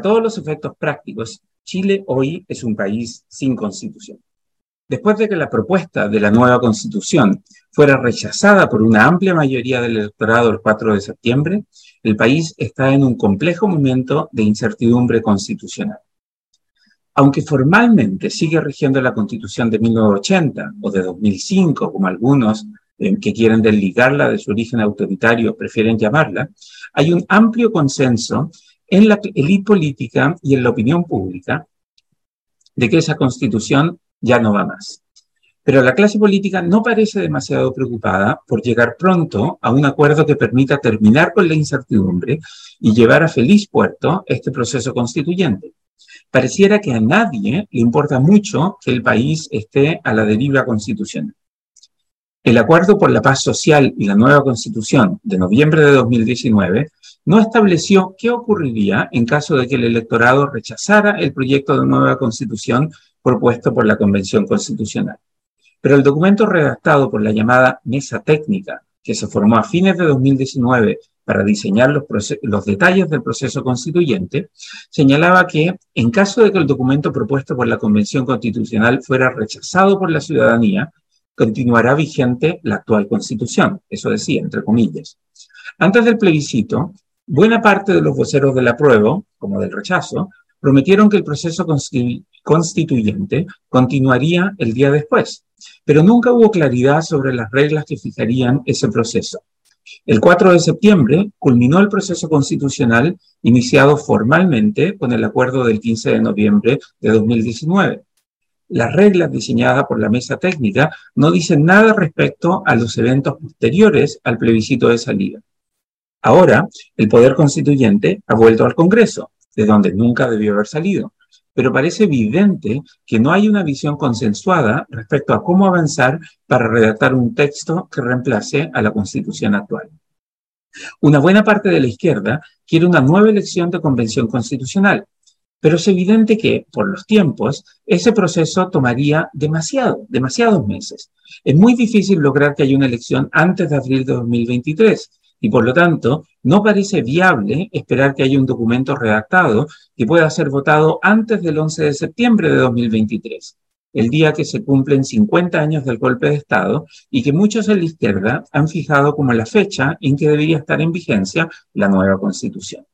todos los efectos prácticos, Chile hoy es un país sin constitución. Después de que la propuesta de la nueva constitución fuera rechazada por una amplia mayoría del electorado el 4 de septiembre, el país está en un complejo momento de incertidumbre constitucional. Aunque formalmente sigue rigiendo la constitución de 1980 o de 2005, como algunos eh, que quieren desligarla de su origen autoritario prefieren llamarla, hay un amplio consenso en la élite política y en la opinión pública de que esa constitución ya no va más. Pero la clase política no parece demasiado preocupada por llegar pronto a un acuerdo que permita terminar con la incertidumbre y llevar a feliz puerto este proceso constituyente. Pareciera que a nadie le importa mucho que el país esté a la deriva constitucional. El Acuerdo por la Paz Social y la nueva Constitución de noviembre de 2019 no estableció qué ocurriría en caso de que el electorado rechazara el proyecto de nueva Constitución propuesto por la Convención Constitucional. Pero el documento redactado por la llamada Mesa Técnica, que se formó a fines de 2019 para diseñar los, detalles del proceso constituyente, señalaba que en caso de que el documento propuesto por la Convención Constitucional fuera rechazado por la ciudadanía, continuará vigente la actual constitución, eso decía, entre comillas. Antes del plebiscito, buena parte de los voceros del apruebo, como del rechazo, prometieron que el proceso constituyente continuaría el día después, pero nunca hubo claridad sobre las reglas que fijarían ese proceso. El 4 de septiembre culminó el proceso constitucional iniciado formalmente con el acuerdo del 15 de noviembre de 2019 las reglas diseñadas por la mesa técnica no dicen nada respecto a los eventos posteriores al plebiscito de salida. Ahora, el poder constituyente ha vuelto al Congreso, de donde nunca debió haber salido, pero parece evidente que no hay una visión consensuada respecto a cómo avanzar para redactar un texto que reemplace a la Constitución actual. Una buena parte de la izquierda quiere una nueva elección de convención constitucional, pero es evidente que, por los tiempos, ese proceso tomaría demasiado, demasiados meses. Es muy difícil lograr que haya una elección antes de abril de 2023 y, por lo tanto, no parece viable esperar que haya un documento redactado que pueda ser votado antes del 11 de septiembre de 2023, el día que se cumplen 50 años del golpe de Estado y que muchos en la izquierda han fijado como la fecha en que debería estar en vigencia la nueva Constitución.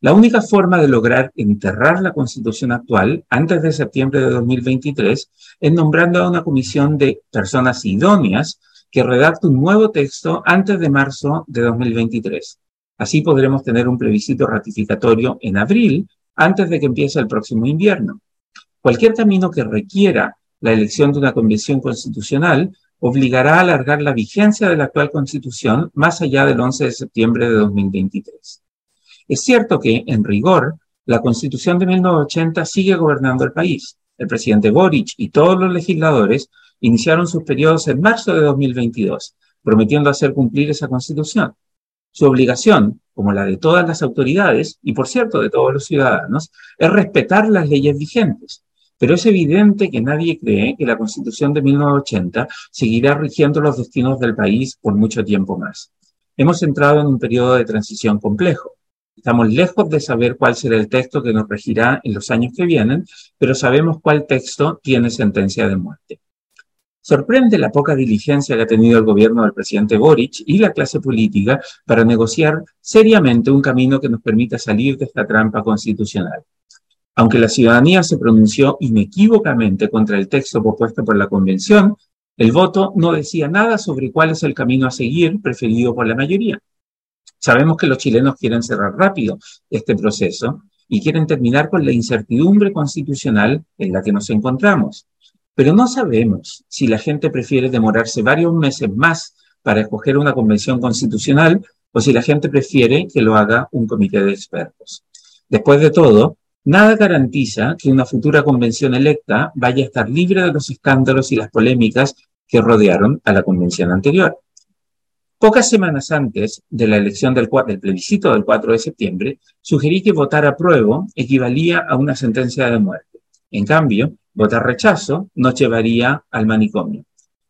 La única forma de lograr enterrar la constitución actual antes de septiembre de 2023 es nombrando a una comisión de personas idóneas que redacte un nuevo texto antes de marzo de 2023. Así podremos tener un plebiscito ratificatorio en abril, antes de que empiece el próximo invierno. Cualquier camino que requiera la elección de una convención constitucional obligará a alargar la vigencia de la actual constitución más allá del 11 de septiembre de 2023. Es cierto que, en rigor, la Constitución de 1980 sigue gobernando el país. El presidente Boric y todos los legisladores iniciaron sus periodos en marzo de 2022, prometiendo hacer cumplir esa Constitución. Su obligación, como la de todas las autoridades, y por cierto de todos los ciudadanos, es respetar las leyes vigentes. Pero es evidente que nadie cree que la Constitución de 1980 seguirá rigiendo los destinos del país por mucho tiempo más. Hemos entrado en un periodo de transición complejo. Estamos lejos de saber cuál será el texto que nos regirá en los años que vienen, pero sabemos cuál texto tiene sentencia de muerte. Sorprende la poca diligencia que ha tenido el gobierno del presidente Boric y la clase política para negociar seriamente un camino que nos permita salir de esta trampa constitucional. Aunque la ciudadanía se pronunció inequívocamente contra el texto propuesto por la Convención, el voto no decía nada sobre cuál es el camino a seguir preferido por la mayoría. Sabemos que los chilenos quieren cerrar rápido este proceso y quieren terminar con la incertidumbre constitucional en la que nos encontramos. Pero no sabemos si la gente prefiere demorarse varios meses más para escoger una convención constitucional o si la gente prefiere que lo haga un comité de expertos. Después de todo, nada garantiza que una futura convención electa vaya a estar libre de los escándalos y las polémicas que rodearon a la convención anterior. Pocas semanas antes de la elección del, plebiscito del 4 de septiembre, sugerí que votar apruebo equivalía a una sentencia de muerte. En cambio, votar rechazo nos llevaría al manicomio.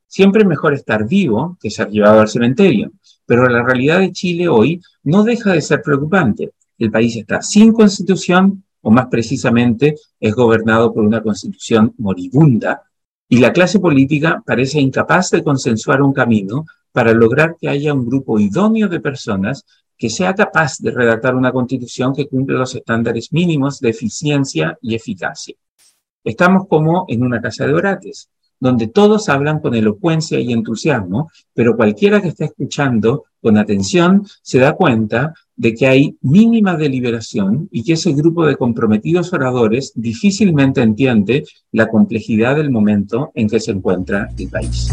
Siempre es mejor estar vivo que ser llevado al cementerio, pero la realidad de Chile hoy no deja de ser preocupante. El país está sin constitución, o más precisamente es gobernado por una constitución moribunda, y la clase política parece incapaz de consensuar un camino para lograr que haya un grupo idóneo de personas que sea capaz de redactar una constitución que cumple los estándares mínimos de eficiencia y eficacia. Estamos como en una casa de orates, donde todos hablan con elocuencia y entusiasmo, pero cualquiera que esté escuchando con atención se da cuenta de que hay mínima deliberación y que ese grupo de comprometidos oradores difícilmente entiende la complejidad del momento en que se encuentra el país.